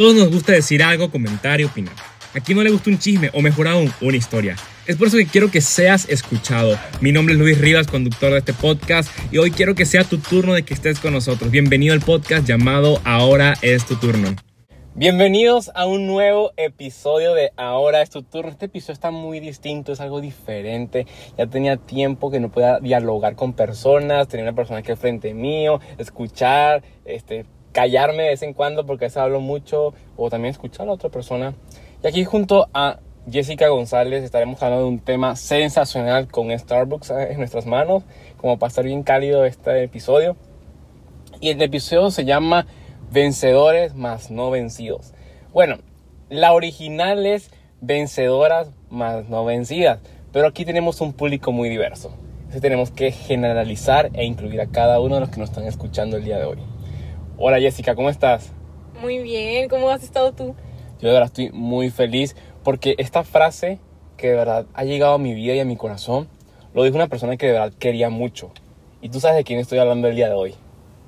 todos nos gusta decir algo, comentar y opinar. ¿A quién no le gusta un chisme o mejor aún, una historia? Es por eso que quiero que seas escuchado. Mi nombre es Luis Rivas, conductor de este podcast, y hoy quiero que sea tu turno de que estés con nosotros. Bienvenido al podcast llamado Ahora es tu turno. Bienvenidos a un nuevo episodio de Ahora es tu turno. Este episodio está muy distinto, es algo diferente. Ya tenía tiempo que no podía dialogar con personas, tenía una persona aquí al frente mío, escuchar, este, callarme de vez en cuando porque a veces hablo mucho, o también escuchar a otra persona. Y aquí junto a Jessica González estaremos hablando de un tema sensacional con Starbucks en nuestras manos, como para estar bien cálido este episodio. Y el episodio se llama Vencedores más no vencidos. Bueno, la original es Vencedoras más no vencidas, pero aquí tenemos un público muy diverso. Entonces tenemos que generalizar e incluir a cada uno de los que nos están escuchando el día de hoy. Hola Jessica, ¿cómo estás? Muy bien, ¿cómo has estado tú? Yo de verdad estoy muy feliz porque esta frase que de verdad ha llegado a mi vida y a mi corazón, lo dijo una persona que de verdad quería mucho. Y tú sabes de quién estoy hablando el día de hoy.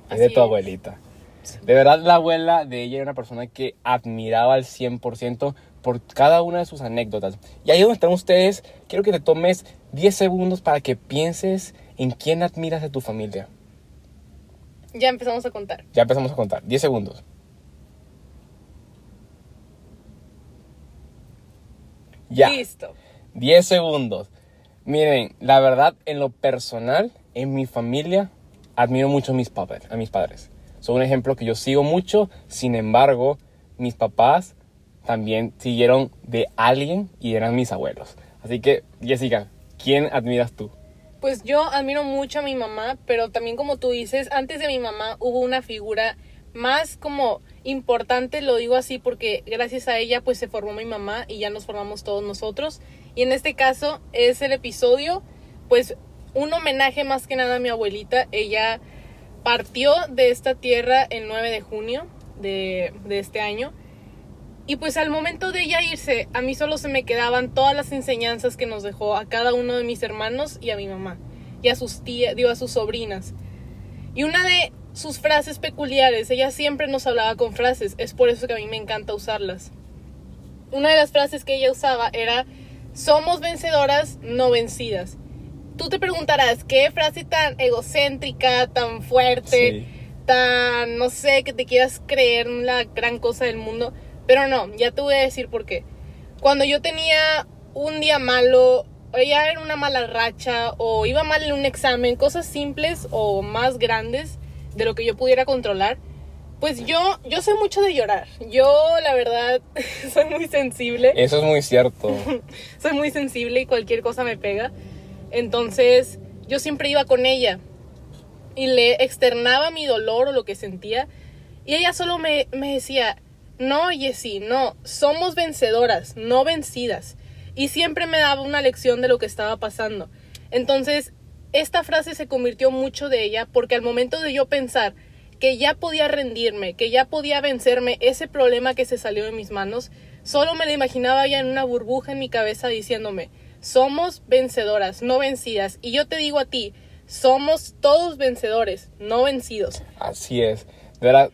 Es de tu abuelita. De verdad la abuela de ella era una persona que admiraba al 100% por cada una de sus anécdotas. Y ahí donde están ustedes, quiero que te tomes 10 segundos para que pienses en quién admiras de tu familia. Ya empezamos a contar. Ya empezamos a contar. 10 segundos. Ya. Listo. 10 segundos. Miren, la verdad, en lo personal, en mi familia, admiro mucho a mis, padres, a mis padres. Son un ejemplo que yo sigo mucho. Sin embargo, mis papás también siguieron de alguien y eran mis abuelos. Así que, Jessica, ¿quién admiras tú? Pues yo admiro mucho a mi mamá, pero también como tú dices, antes de mi mamá hubo una figura más como importante, lo digo así porque gracias a ella pues se formó mi mamá y ya nos formamos todos nosotros. Y en este caso es el episodio pues un homenaje más que nada a mi abuelita. Ella partió de esta tierra el 9 de junio de, de este año. Y pues al momento de ella irse, a mí solo se me quedaban todas las enseñanzas que nos dejó a cada uno de mis hermanos y a mi mamá. Y a sus tías, digo, a sus sobrinas. Y una de sus frases peculiares. Ella siempre nos hablaba con frases, es por eso que a mí me encanta usarlas. Una de las frases que ella usaba era, somos vencedoras, no vencidas. Tú te preguntarás, ¿qué frase tan egocéntrica, tan fuerte, tan, no sé, que te quieras creer la gran cosa del mundo? Pero no, ya te voy a decir por qué. Cuando yo tenía un día malo, ella era una mala racha, o iba mal en un examen, cosas simples o más grandes, de lo que yo pudiera controlar, pues yo, yo sé mucho de llorar. Yo, la verdad, soy muy sensible. Eso es muy cierto. soy muy sensible y cualquier cosa me pega. Entonces, yo siempre iba con ella y le externaba mi dolor o lo que sentía. Y ella solo me, me decía, no, Jessie, no, somos vencedoras, no vencidas. Y siempre me daba una lección de lo que estaba pasando. Entonces, esta frase se convirtió mucho de ella porque al momento de yo pensar que ya podía rendirme, que ya podía vencerme ese problema que se salió de mis manos, solo me lo imaginaba ya en una burbuja en mi cabeza diciéndome, somos vencedoras, no vencidas. Y yo te digo a ti, somos todos vencedores, no vencidos. Así es. De verdad,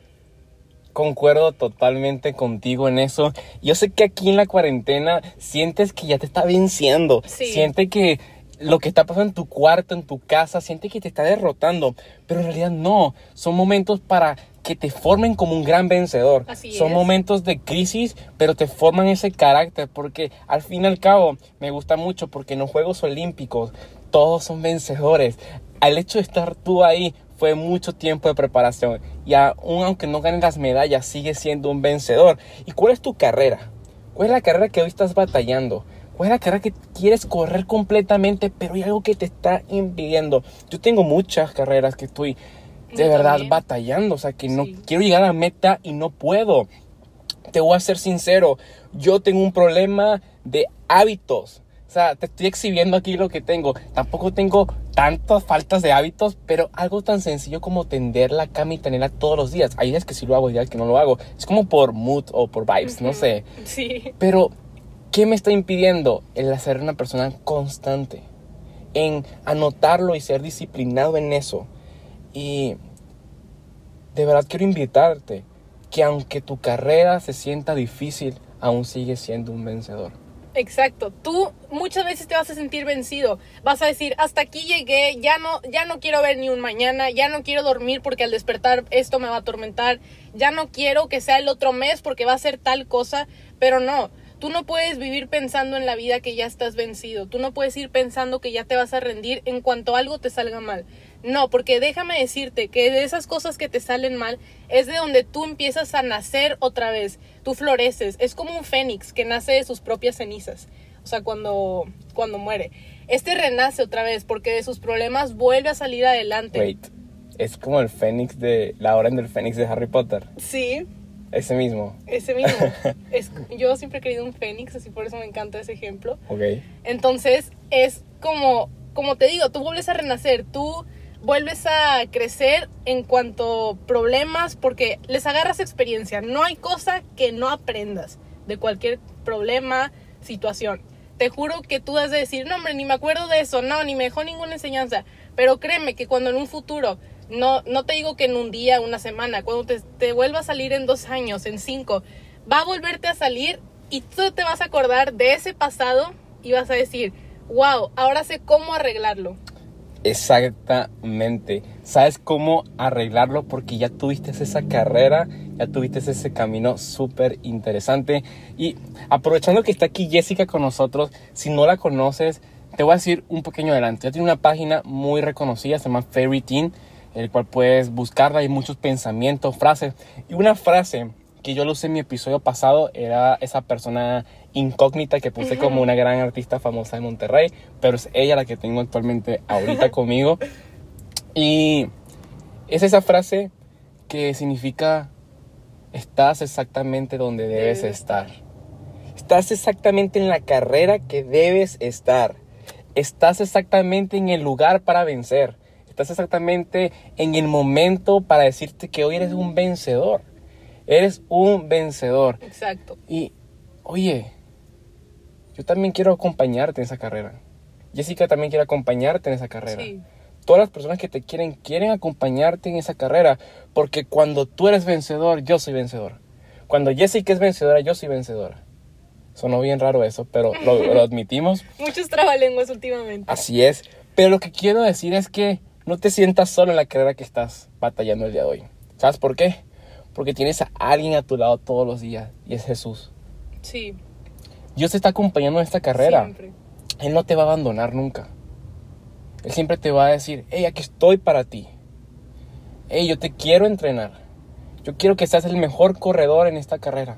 concuerdo totalmente contigo en eso. Yo sé que aquí en la cuarentena sientes que ya te está venciendo. Sí. Siente que lo que está pasando en tu cuarto, en tu casa, siente que te está derrotando, pero en realidad no, son momentos para que te formen como un gran vencedor. Así son momentos de crisis, pero te forman ese carácter, porque al fin y al cabo me gusta mucho porque en los Juegos Olímpicos todos son vencedores. Al hecho de estar tú ahí fue mucho tiempo de preparación y aún aunque no ganes las medallas, sigues siendo un vencedor. ¿Y cuál es tu carrera? ¿Cuál es la carrera que hoy estás batallando? ¿Cuál es la carrera que quieres correr completamente, pero hay algo que te está impidiendo? Yo tengo muchas carreras que estoy de verdad batallando, o sea, que no quiero llegar a la meta y no puedo. Te voy a ser sincero, yo tengo un problema de hábitos. O sea, te estoy exhibiendo aquí lo que tengo. Tampoco tengo tantas faltas de hábitos, pero algo tan sencillo como tender la cama y tenerla todos los días. Hay días que sí lo hago, hay días que no lo hago. Es como por mood o por vibes, no sé. Sí. Pero ¿Qué me está impidiendo? El hacer una persona constante, en anotarlo y ser disciplinado en eso. Y de verdad quiero invitarte que aunque tu carrera se sienta difícil, aún sigues siendo un vencedor. Exacto. Tú muchas veces te vas a sentir vencido. Vas a decir, hasta aquí llegué, ya no, ya no quiero ver ni un mañana, ya no quiero dormir porque al despertar esto me va a atormentar, ya no quiero que sea el otro mes porque va a ser tal cosa, pero no. Tú no puedes vivir pensando en la vida que ya estás vencido. Tú no puedes ir pensando que ya te vas a rendir en cuanto algo te salga mal. No, porque déjame decirte que de esas cosas que te salen mal es de donde tú empiezas a nacer otra vez. Tú floreces. Es como un fénix que nace de sus propias cenizas. O sea, cuando, cuando muere. Este renace otra vez porque de sus problemas vuelve a salir adelante. Wait, es como el fénix de la orden del fénix de Harry Potter. Sí, Ese mismo. ese mismo. es, yo siempre he querido un fénix, así por eso me encanta ese ejemplo. Ok. Entonces es como, como te digo, tú vuelves a renacer, tú vuelves a crecer en cuanto problemas, porque les agarras experiencia. No hay cosa que no aprendas de cualquier problema, situación. Te juro que tú has de decir, no, hombre, ni me acuerdo de eso, no, ni me dejó ninguna enseñanza. Pero créeme que cuando en un futuro, no, no te digo que en un día, una semana, cuando te, te vuelva a salir en dos años, en cinco, va a volverte a salir y tú te vas a acordar de ese pasado y vas a decir, wow, ahora sé cómo arreglarlo. Exactamente. ¿Sabes cómo arreglarlo? Porque ya tuviste esa carrera, ya tuviste ese camino súper interesante. Y aprovechando que está aquí Jessica con nosotros, si no la conoces, te voy a decir un pequeño adelante. Ya tiene una página muy reconocida, se llama Fairy Teen, el cual puedes buscarla. Hay muchos pensamientos, frases. Y una frase que yo lo usé en mi episodio pasado era esa persona incógnita que puse como una gran artista famosa de Monterrey, pero es ella la que tengo actualmente ahorita conmigo. Y es esa frase que significa estás exactamente donde debes estar. Estás exactamente en la carrera que debes estar. Estás exactamente en el lugar para vencer. Estás exactamente en el momento para decirte que hoy eres un vencedor. Eres un vencedor. Exacto. Y, oye, yo también quiero acompañarte en esa carrera. Jessica también quiere acompañarte en esa carrera. Sí. Todas las personas que te quieren quieren acompañarte en esa carrera. Porque cuando tú eres vencedor, yo soy vencedor. Cuando Jessica es vencedora, yo soy vencedora. Sonó bien raro eso, pero lo, lo admitimos. Muchos trabalenguas últimamente. Así es. Pero lo que quiero decir es que no te sientas solo en la carrera que estás batallando el día de hoy. ¿Sabes por qué? Porque tienes a alguien a tu lado todos los días y es Jesús. Sí, Dios te está acompañando en esta carrera. siempre. Él no te va a abandonar nunca. Él siempre te va a decir, hey, aquí estoy para ti. Hey, yo te quiero entrenar. Yo quiero que seas el mejor corredor en esta carrera.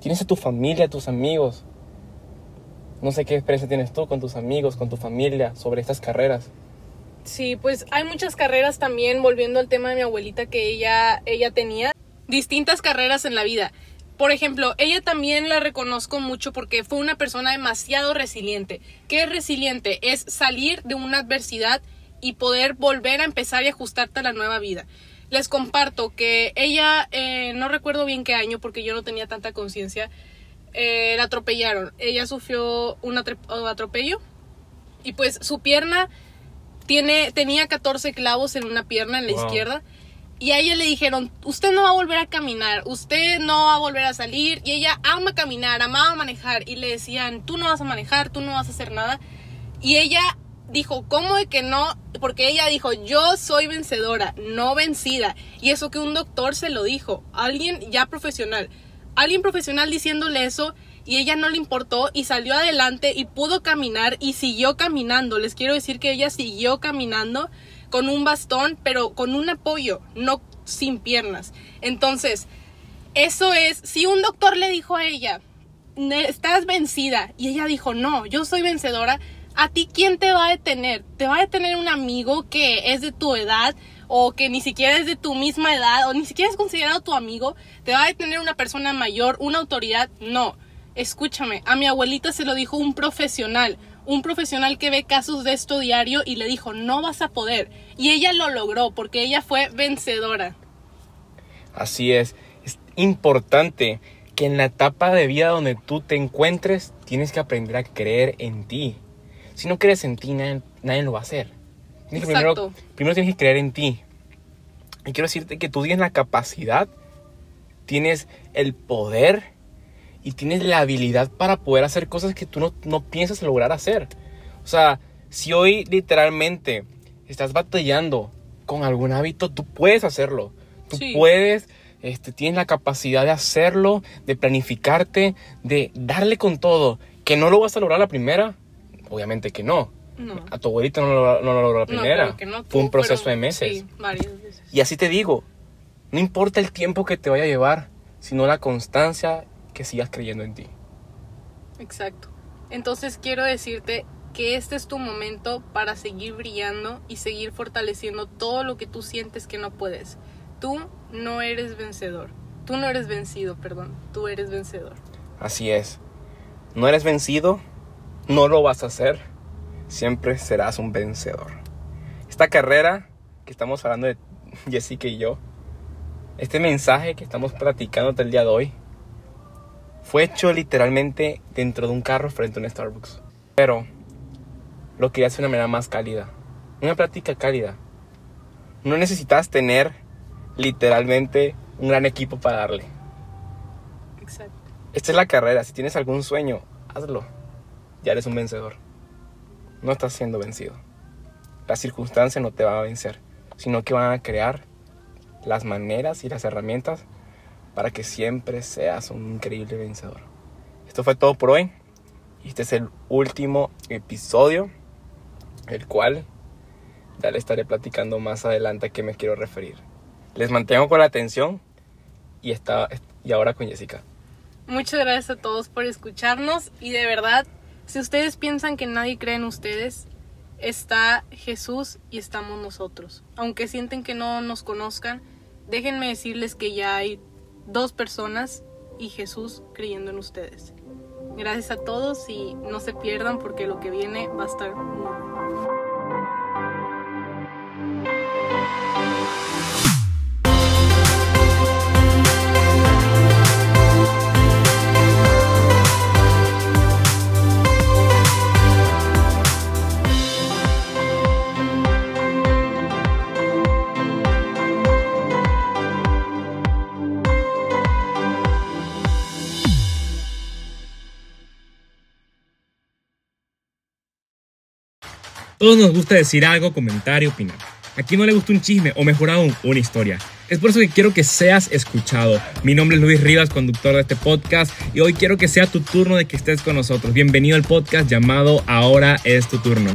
Tienes a tu familia, a tus amigos. No sé qué experiencia tienes tú con tus amigos, con tu familia sobre estas carreras. Sí, pues hay muchas carreras también, volviendo al tema de mi abuelita que ella, ella tenía, distintas carreras en la vida. Por ejemplo, ella también la reconozco mucho porque fue una persona demasiado resiliente. ¿Qué es resiliente? Es salir de una adversidad y poder volver a empezar y ajustarte a la nueva vida. Les comparto que ella, eh, no recuerdo bien qué año porque yo no tenía tanta conciencia, eh, la atropellaron. Ella sufrió un atre- atropello y pues su pierna tiene, tenía 14 clavos en una pierna, en la Wow. izquierda. Y a ella le dijeron, usted no va a volver a caminar, usted no va a volver a salir. Y ella ama caminar, amaba manejar. Y le decían, tú no vas a manejar, tú no vas a hacer nada. Y ella dijo, ¿cómo de que no? Porque ella dijo, yo soy vencedora, no vencida. Y eso que un doctor se lo dijo, alguien ya profesional. Alguien profesional diciéndole eso y ella no le importó y salió adelante y pudo caminar y siguió caminando. Les quiero decir que ella siguió caminando con un bastón, pero con un apoyo, no sin piernas. Entonces, eso es, si un doctor le dijo a ella, "Ne- estás vencida, y ella dijo, no, yo soy vencedora, ¿a ti quién te va a detener? ¿Te va a detener un amigo que es de tu edad? o que ni siquiera es de tu misma edad, o ni siquiera es considerado tu amigo, te va a detener una persona mayor, una autoridad, no. Escúchame, a mi abuelita se lo dijo un profesional, un profesional que ve casos de esto diario y le dijo, no vas a poder. Y ella lo logró porque ella fue vencedora. Así es. Es importante que en la etapa de vida donde tú te encuentres, tienes que aprender a creer en ti. Si no crees en ti, nadie, nadie lo va a hacer. Tienes primero, primero tienes que creer en ti. Y quiero decirte que tú tienes la capacidad tienes el poder y tienes la habilidad para poder hacer cosas que tú no, no piensas lograr hacer. O sea, si hoy literalmente estás batallando con algún hábito, tú puedes hacerlo. Tú Sí. puedes, este, tienes la capacidad de hacerlo, de planificarte, de darle con todo. Que no lo vas a lograr la primera, obviamente que no. No. A tu abuelita no lo, no lo logró la primera. Fue un proceso pero de meses. Sí, varias veces. Y así te digo, no importa el tiempo que te vaya a llevar, sino la constancia que sigas creyendo en ti. Exacto. Entonces quiero decirte que este es tu momento para seguir brillando y seguir fortaleciendo todo lo que tú sientes que no puedes. Tú no eres vencedor. Tú no eres vencido, perdón. Tú eres vencedor. Así es. No eres vencido, no lo vas a hacer, siempre serás un vencedor. Esta carrera que estamos hablando de Jessica y yo, este mensaje que estamos platicando hasta el día de hoy, fue hecho literalmente dentro de un carro frente a un Starbucks. Pero lo quería hacer de una manera más cálida. Una plática cálida. No necesitas tener literalmente un gran equipo para darle. Exacto. Esta es la carrera. Si tienes algún sueño, hazlo. Ya eres un vencedor. No estás siendo vencido. La circunstancia no te va a vencer, sino que van a crear las maneras y las herramientas para que siempre seas un increíble vencedor. Esto fue todo por hoy. Este es el último episodio, el cual ya le estaré platicando más adelante a qué me quiero referir. Les mantengo con la atención y, está, y ahora con Jessica. Muchas gracias a todos por escucharnos y de verdad, si ustedes piensan que nadie cree en ustedes, está Jesús y estamos nosotros. Aunque sienten que no nos conozcan, déjenme decirles que ya hay dos personas y Jesús creyendo en ustedes. Gracias a todos y no se pierdan porque lo que viene va a estar muy bueno. Todos nos gusta decir algo, comentar y opinar. ¿A quién no le gusta un chisme o mejor aún, una historia? Es por eso que quiero que seas escuchado. Mi nombre es Luis Rivas, conductor de este podcast, y hoy quiero que sea tu turno de que estés con nosotros. Bienvenido al podcast llamado Ahora es tu turno.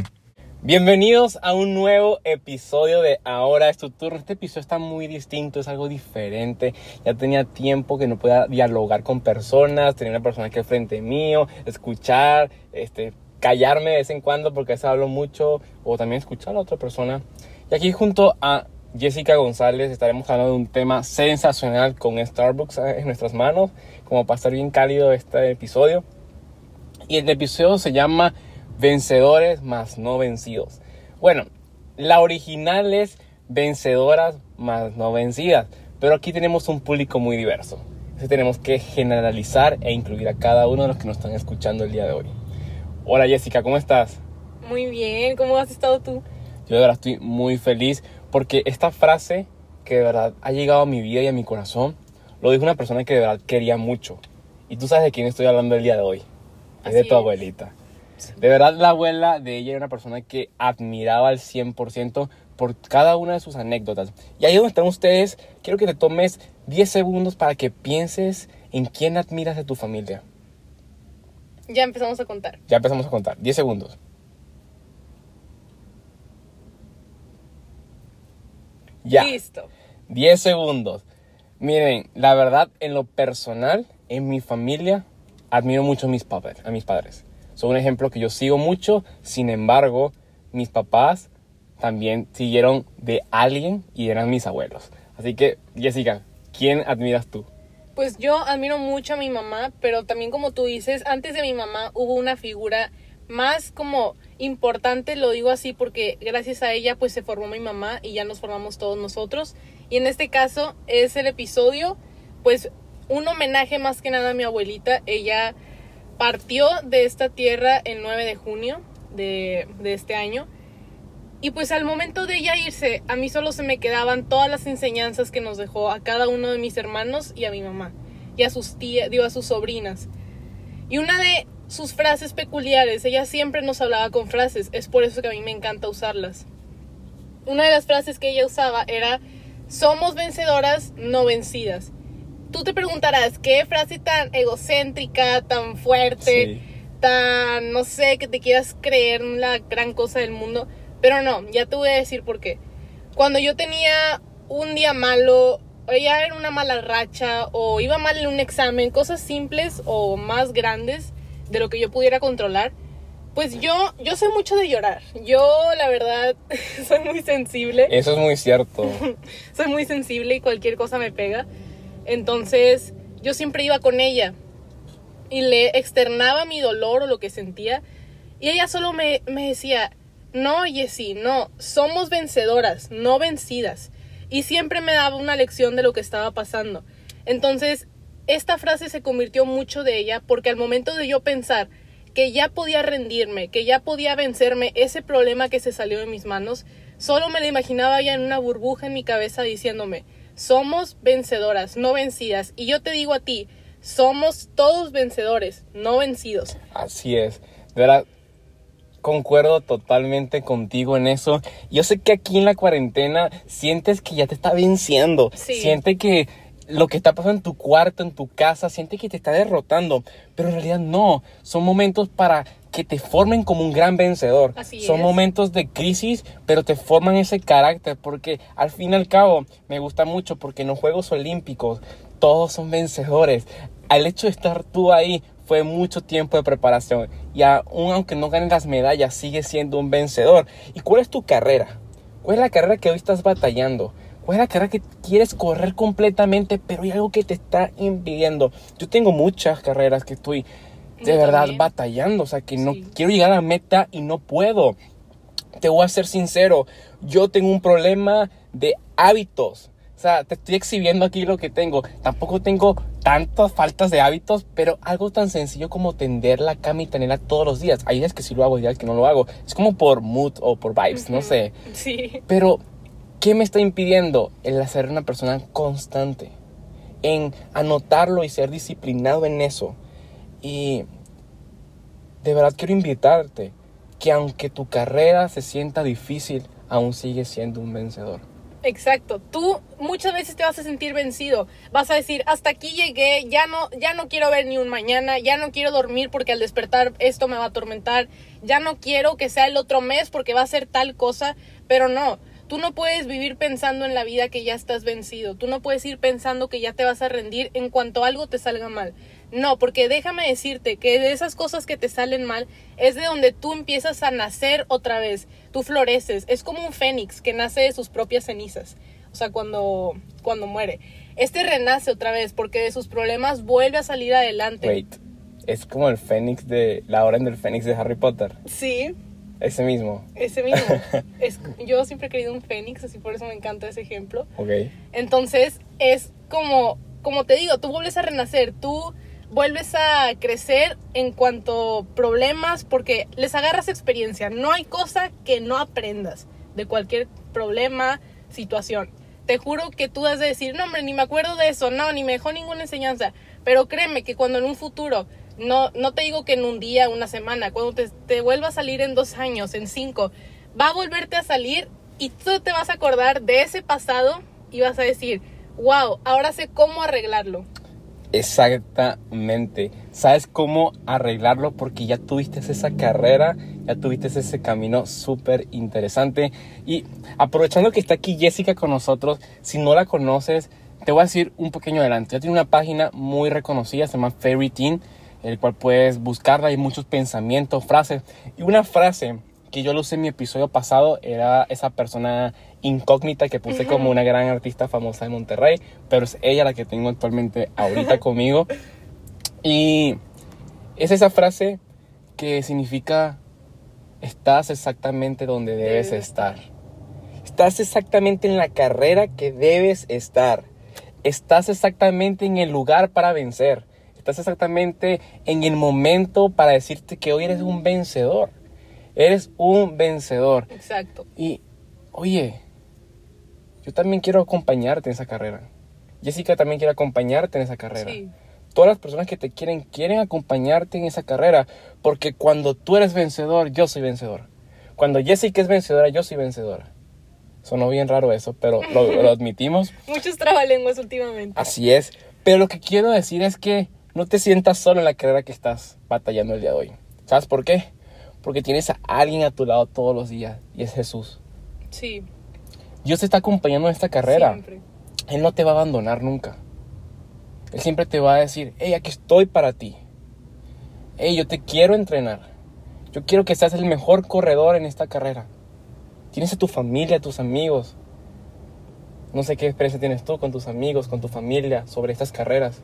Bienvenidos a un nuevo episodio de Ahora es tu turno. Este episodio está muy distinto, es algo diferente. Ya tenía tiempo que no podía dialogar con personas, tenía una persona aquí al frente mío, escuchar, este, callarme de vez en cuando porque a veces hablo mucho o también escuchar a otra persona. Y aquí junto a Jessica González estaremos hablando de un tema sensacional con Starbucks en nuestras manos, como para estar bien cálido este episodio. Y el episodio se llama Vencedores más no vencidos. Bueno, la original es Vencedoras más no vencidas, pero aquí tenemos un público muy diverso. Entonces tenemos que generalizar e incluir a cada uno de los que nos están escuchando el día de hoy. Hola Jessica, ¿cómo estás? Muy bien, ¿cómo has estado tú? Yo de verdad estoy muy feliz porque esta frase que de verdad ha llegado a mi vida y a mi corazón, lo dijo una persona que de verdad quería mucho. Y tú sabes de quién estoy hablando el día de hoy. Es de tu es. abuelita. De verdad la abuela de ella era una persona que admiraba al 100% por cada una de sus anécdotas. Y ahí donde están ustedes, quiero que te tomes 10 segundos para que pienses en quién admiras de tu familia. Ya empezamos a contar. Ya empezamos a contar. 10 segundos. Ya. Listo. 10 segundos. Miren, la verdad, en lo personal, en mi familia, admiro mucho a mis, papás, a mis padres. Son un ejemplo que yo sigo mucho. Sin embargo, mis papás también siguieron de alguien y eran mis abuelos. Así que, Jessica, ¿quién admiras tú? Pues yo admiro mucho a mi mamá, pero también como tú dices, antes de mi mamá hubo una figura más como importante, lo digo así porque gracias a ella pues se formó mi mamá y ya nos formamos todos nosotros. Y en este caso es el episodio pues un homenaje más que nada a mi abuelita. Ella partió de esta tierra el 9 de junio de, de este año. Y pues al momento de ella irse, a mí solo se me quedaban todas las enseñanzas que nos dejó a cada uno de mis hermanos y a mi mamá. Y a sus tías, digo, a sus sobrinas. Y una de sus frases peculiares, ella siempre nos hablaba con frases, es por eso que a mí me encanta usarlas. Una de las frases que ella usaba era, somos vencedoras, no vencidas. Tú te preguntarás, ¿qué frase tan egocéntrica, tan fuerte, tan, no sé, que te quieras creer la gran cosa del mundo? Pero no, ya te voy a decir por qué. Cuando yo tenía un día malo, ya era una mala racha, o iba mal en un examen, cosas simples o más grandes de lo que yo pudiera controlar, pues yo, yo sé mucho de llorar. Yo, la verdad, soy muy sensible. Eso es muy cierto. soy muy sensible y cualquier cosa me pega. Entonces, yo siempre iba con ella y le externaba mi dolor o lo que sentía. Y ella solo me, me decía, no, Jessie, no, somos vencedoras, no vencidas. Y siempre me daba una lección de lo que estaba pasando. Entonces, esta frase se convirtió mucho de ella porque al momento de yo pensar que ya podía rendirme, que ya podía vencerme ese problema que se salió de mis manos, solo me lo imaginaba ya en una burbuja en mi cabeza diciéndome, somos vencedoras, no vencidas. Y yo te digo a ti, somos todos vencedores, no vencidos. Así es. De verdad, concuerdo totalmente contigo en eso. Yo sé que aquí en la cuarentena sientes que ya te está venciendo. Sí. Siente que lo que está pasando en tu cuarto, en tu casa, siente que te está derrotando, pero en realidad no, son momentos para que te formen como un gran vencedor. son momentos de crisis, pero te forman ese carácter, porque al fin y al cabo me gusta mucho porque en los Juegos Olímpicos todos son vencedores. Al hecho de estar tú ahí fue mucho tiempo de preparación y aún aunque no ganes las medallas, sigue siendo un vencedor. ¿Y cuál es tu carrera? ¿Cuál es la carrera que hoy estás batallando? ¿Cuál es la carrera que quieres correr completamente, pero hay algo que te está impidiendo? Yo tengo muchas carreras que estoy de verdad batallando, o sea, que no quiero llegar a la meta y no puedo. Te voy a ser sincero, yo tengo un problema de hábitos. O sea, te estoy exhibiendo aquí lo que tengo. Tampoco tengo tantas faltas de hábitos, pero algo tan sencillo como tender la cama y tenerla todos los días. Hay días que sí lo hago, hay días que no lo hago. Es como por mood o por vibes, no sé. Sí. Pero ¿Qué me está impidiendo? El ser una persona constante, en anotarlo y ser disciplinado en eso. Y de verdad quiero invitarte que aunque tu carrera se sienta difícil, aún sigues siendo un vencedor. Exacto. Tú muchas veces te vas a sentir vencido. Vas a decir, hasta aquí llegué, ya no, ya no quiero ver ni un mañana, ya no quiero dormir porque al despertar esto me va a atormentar, ya no quiero que sea el otro mes porque va a ser tal cosa, pero no. Tú no puedes vivir pensando en la vida que ya estás vencido. Tú no puedes ir pensando que ya te vas a rendir en cuanto algo te salga mal. No, porque déjame decirte que de esas cosas que te salen mal es de donde tú empiezas a nacer otra vez. Tú floreces. Es como un fénix que nace de sus propias cenizas. O sea, cuando, cuando muere. Este renace otra vez porque de sus problemas vuelve a salir adelante. Wait. Es como el fénix de la orden del fénix de Harry Potter. Sí, ese mismo. Ese mismo. es, yo siempre he querido un fénix, así por eso me encanta ese ejemplo. Ok. Entonces, es como, como te digo, tú vuelves a renacer, tú vuelves a crecer en cuanto problemas, porque les agarras experiencia. No hay cosa que no aprendas de cualquier problema, situación. Te juro que tú has de decir, no, hombre, ni me acuerdo de eso, no, ni me dejó ninguna enseñanza. Pero créeme que cuando en un futuro no, no te digo que en un día, una semana, cuando te, vuelva a salir en dos años, en cinco, va a volverte a salir y tú te vas a acordar de ese pasado y vas a decir, wow, ahora sé cómo arreglarlo. Exactamente. Sabes cómo arreglarlo porque ya tuviste esa carrera, ya tuviste ese camino súper interesante. Y aprovechando que está aquí Jessica con nosotros, si no la conoces, te voy a decir un pequeño adelante. Ya tiene una página muy reconocida, se llama Fairy Teen el cual puedes buscarla. Hay muchos pensamientos, frases. Y una frase que yo lo usé en mi episodio pasado era esa persona incógnita que puse como una gran artista famosa de Monterrey, pero es ella la que tengo actualmente ahorita conmigo. Y es esa frase que significa estás exactamente donde debes estar. Estás exactamente en la carrera que debes estar. Estás exactamente en el lugar para vencer. Estás exactamente en el momento para decirte que hoy eres un vencedor. Eres un vencedor. Exacto. Y, oye, yo también quiero acompañarte en esa carrera. Jessica también quiere acompañarte en esa carrera. Sí. Todas las personas que te quieren quieren acompañarte en esa carrera. Porque cuando tú eres vencedor, yo soy vencedor. Cuando Jessica es vencedora, yo soy vencedora. Sonó bien raro eso, pero lo, lo admitimos. Muchos trabalenguas últimamente. Así es. Pero lo que quiero decir es que no te sientas solo en la carrera que estás batallando el día de hoy. ¿Sabes por qué? Porque tienes a alguien a tu lado todos los días y es Jesús. Sí, Dios te está acompañando en esta carrera. siempre. Él no te va a abandonar nunca. Él siempre te va a decir, hey, aquí estoy para ti. Hey, yo te quiero entrenar. Yo quiero que seas el mejor corredor en esta carrera. Tienes a tu familia, a tus amigos. No sé qué experiencia tienes tú con tus amigos, con tu familia sobre estas carreras.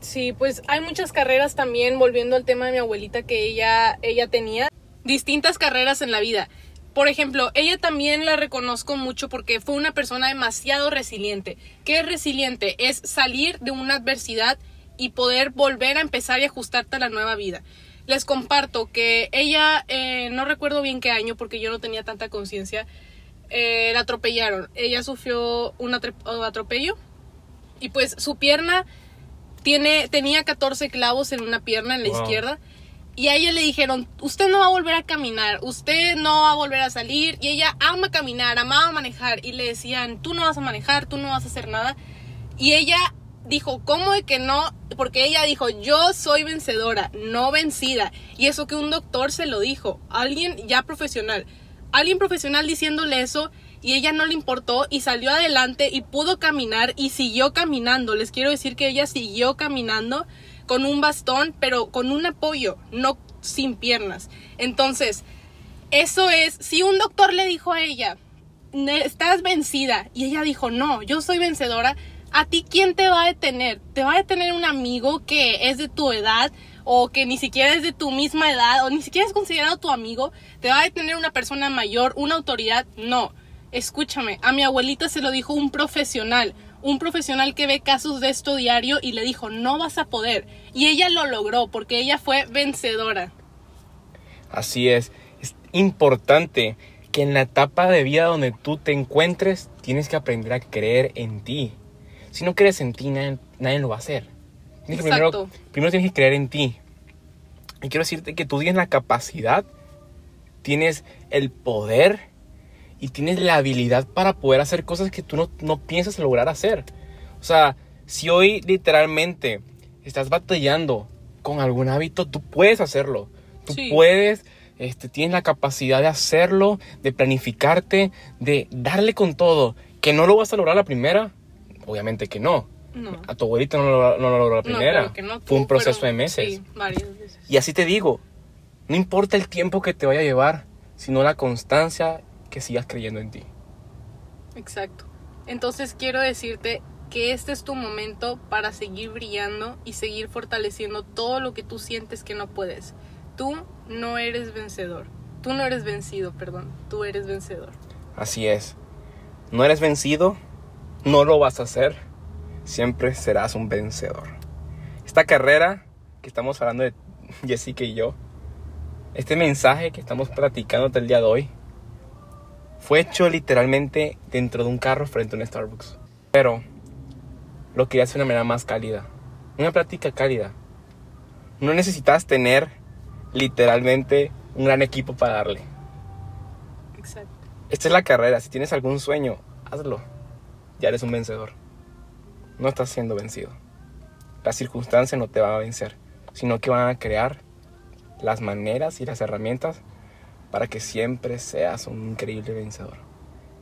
Sí, pues hay muchas carreras también, volviendo al tema de mi abuelita que ella, ella tenía, distintas carreras en la vida. Por ejemplo, ella también la reconozco mucho porque fue una persona demasiado resiliente. ¿Qué es resiliente? Es salir de una adversidad y poder volver a empezar y ajustarte a la nueva vida. Les comparto que ella, eh, no recuerdo bien qué año porque yo no tenía tanta conciencia, eh, la atropellaron. Ella sufrió un atropello y pues su pierna tiene, tenía 14 clavos en una pierna, en la Wow. izquierda. Y a ella le dijeron, usted no va a volver a caminar, usted no va a volver a salir. Y ella ama caminar, amaba manejar. Y le decían, tú no vas a manejar, tú no vas a hacer nada. Y ella dijo, ¿cómo de que no? Porque ella dijo, yo soy vencedora, no vencida. Y eso que un doctor se lo dijo, alguien ya profesional. Alguien profesional diciéndole eso y ella no le importó y salió adelante y pudo caminar y siguió caminando. Les quiero decir que ella siguió caminando con un bastón, pero con un apoyo, no sin piernas. Entonces, eso es, si un doctor le dijo a ella, "Ne- estás vencida, y ella dijo, no, yo soy vencedora, ¿a ti quién te va a detener? ¿Te va a detener un amigo que es de tu edad? o que ni siquiera es de tu misma edad, o ni siquiera es considerado tu amigo, te va a detener una persona mayor, una autoridad, no. Escúchame, a mi abuelita se lo dijo un profesional, un profesional que ve casos de esto diario y le dijo, no vas a poder. Y ella lo logró porque ella fue vencedora. Así es. Es importante que en la etapa de vida donde tú te encuentres, tienes que aprender a creer en ti. Si no crees en ti, nadie, nadie lo va a hacer. Tienes que primero, primero tienes que creer en ti. Y quiero decirte que tú tienes la capacidad, tienes el poder y tienes la habilidad para poder hacer cosas que tú no, no piensas lograr hacer. O sea, si hoy literalmente estás batallando con algún hábito, tú puedes hacerlo. Tú Sí. puedes, este, tienes la capacidad de hacerlo, de planificarte, de darle con todo. Que no lo vas a lograr la primera, obviamente que no. No. A tu abuelita no lo, no lo logró la primera. no, Fue un proceso pero de meses. Sí, varias veces. Y así te digo, no importa el tiempo que te vaya a llevar, sino la constancia que sigas creyendo en ti. Exacto. Entonces quiero decirte que este es tu momento para seguir brillando y seguir fortaleciendo todo lo que tú sientes que no puedes. Tú no eres vencedor. Tú no eres vencido, perdón. Tú eres vencedor. Así es. No eres vencido, no lo vas a hacer, siempre serás un vencedor. Esta carrera que estamos hablando de Jessica y yo, este mensaje que estamos platicando hasta el día de hoy, fue hecho literalmente dentro de un carro frente a un Starbucks. Pero lo quería hacer de una manera más cálida. Una plática cálida. No necesitas tener literalmente un gran equipo para darle. Exacto. Esta es la carrera. Si tienes algún sueño, hazlo. Ya eres un vencedor. No estás siendo vencido. Las circunstancias no te van a vencer, sino que van a crear las maneras y las herramientas para que siempre seas un increíble vencedor.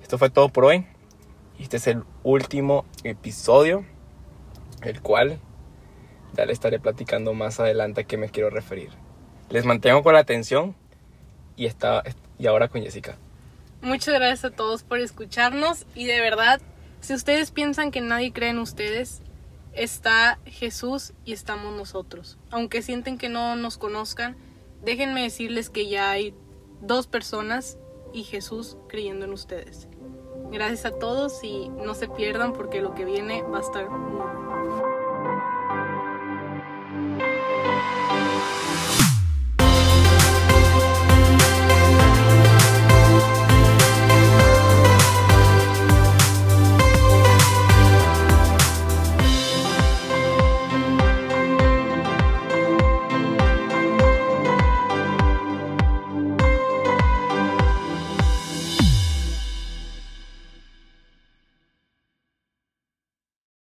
Esto fue todo por hoy. Este es el último episodio, el cual ya le estaré platicando más adelante a qué me quiero referir. Les mantengo con la atención y, está, y ahora con Jessica. Muchas gracias a todos por escucharnos y de verdad, si ustedes piensan que nadie cree en ustedes, está Jesús y estamos nosotros. Aunque sienten que no nos conozcan, déjenme decirles que ya hay dos personas y Jesús creyendo en ustedes. Gracias a todos y no se pierdan porque lo que viene va a estar muy.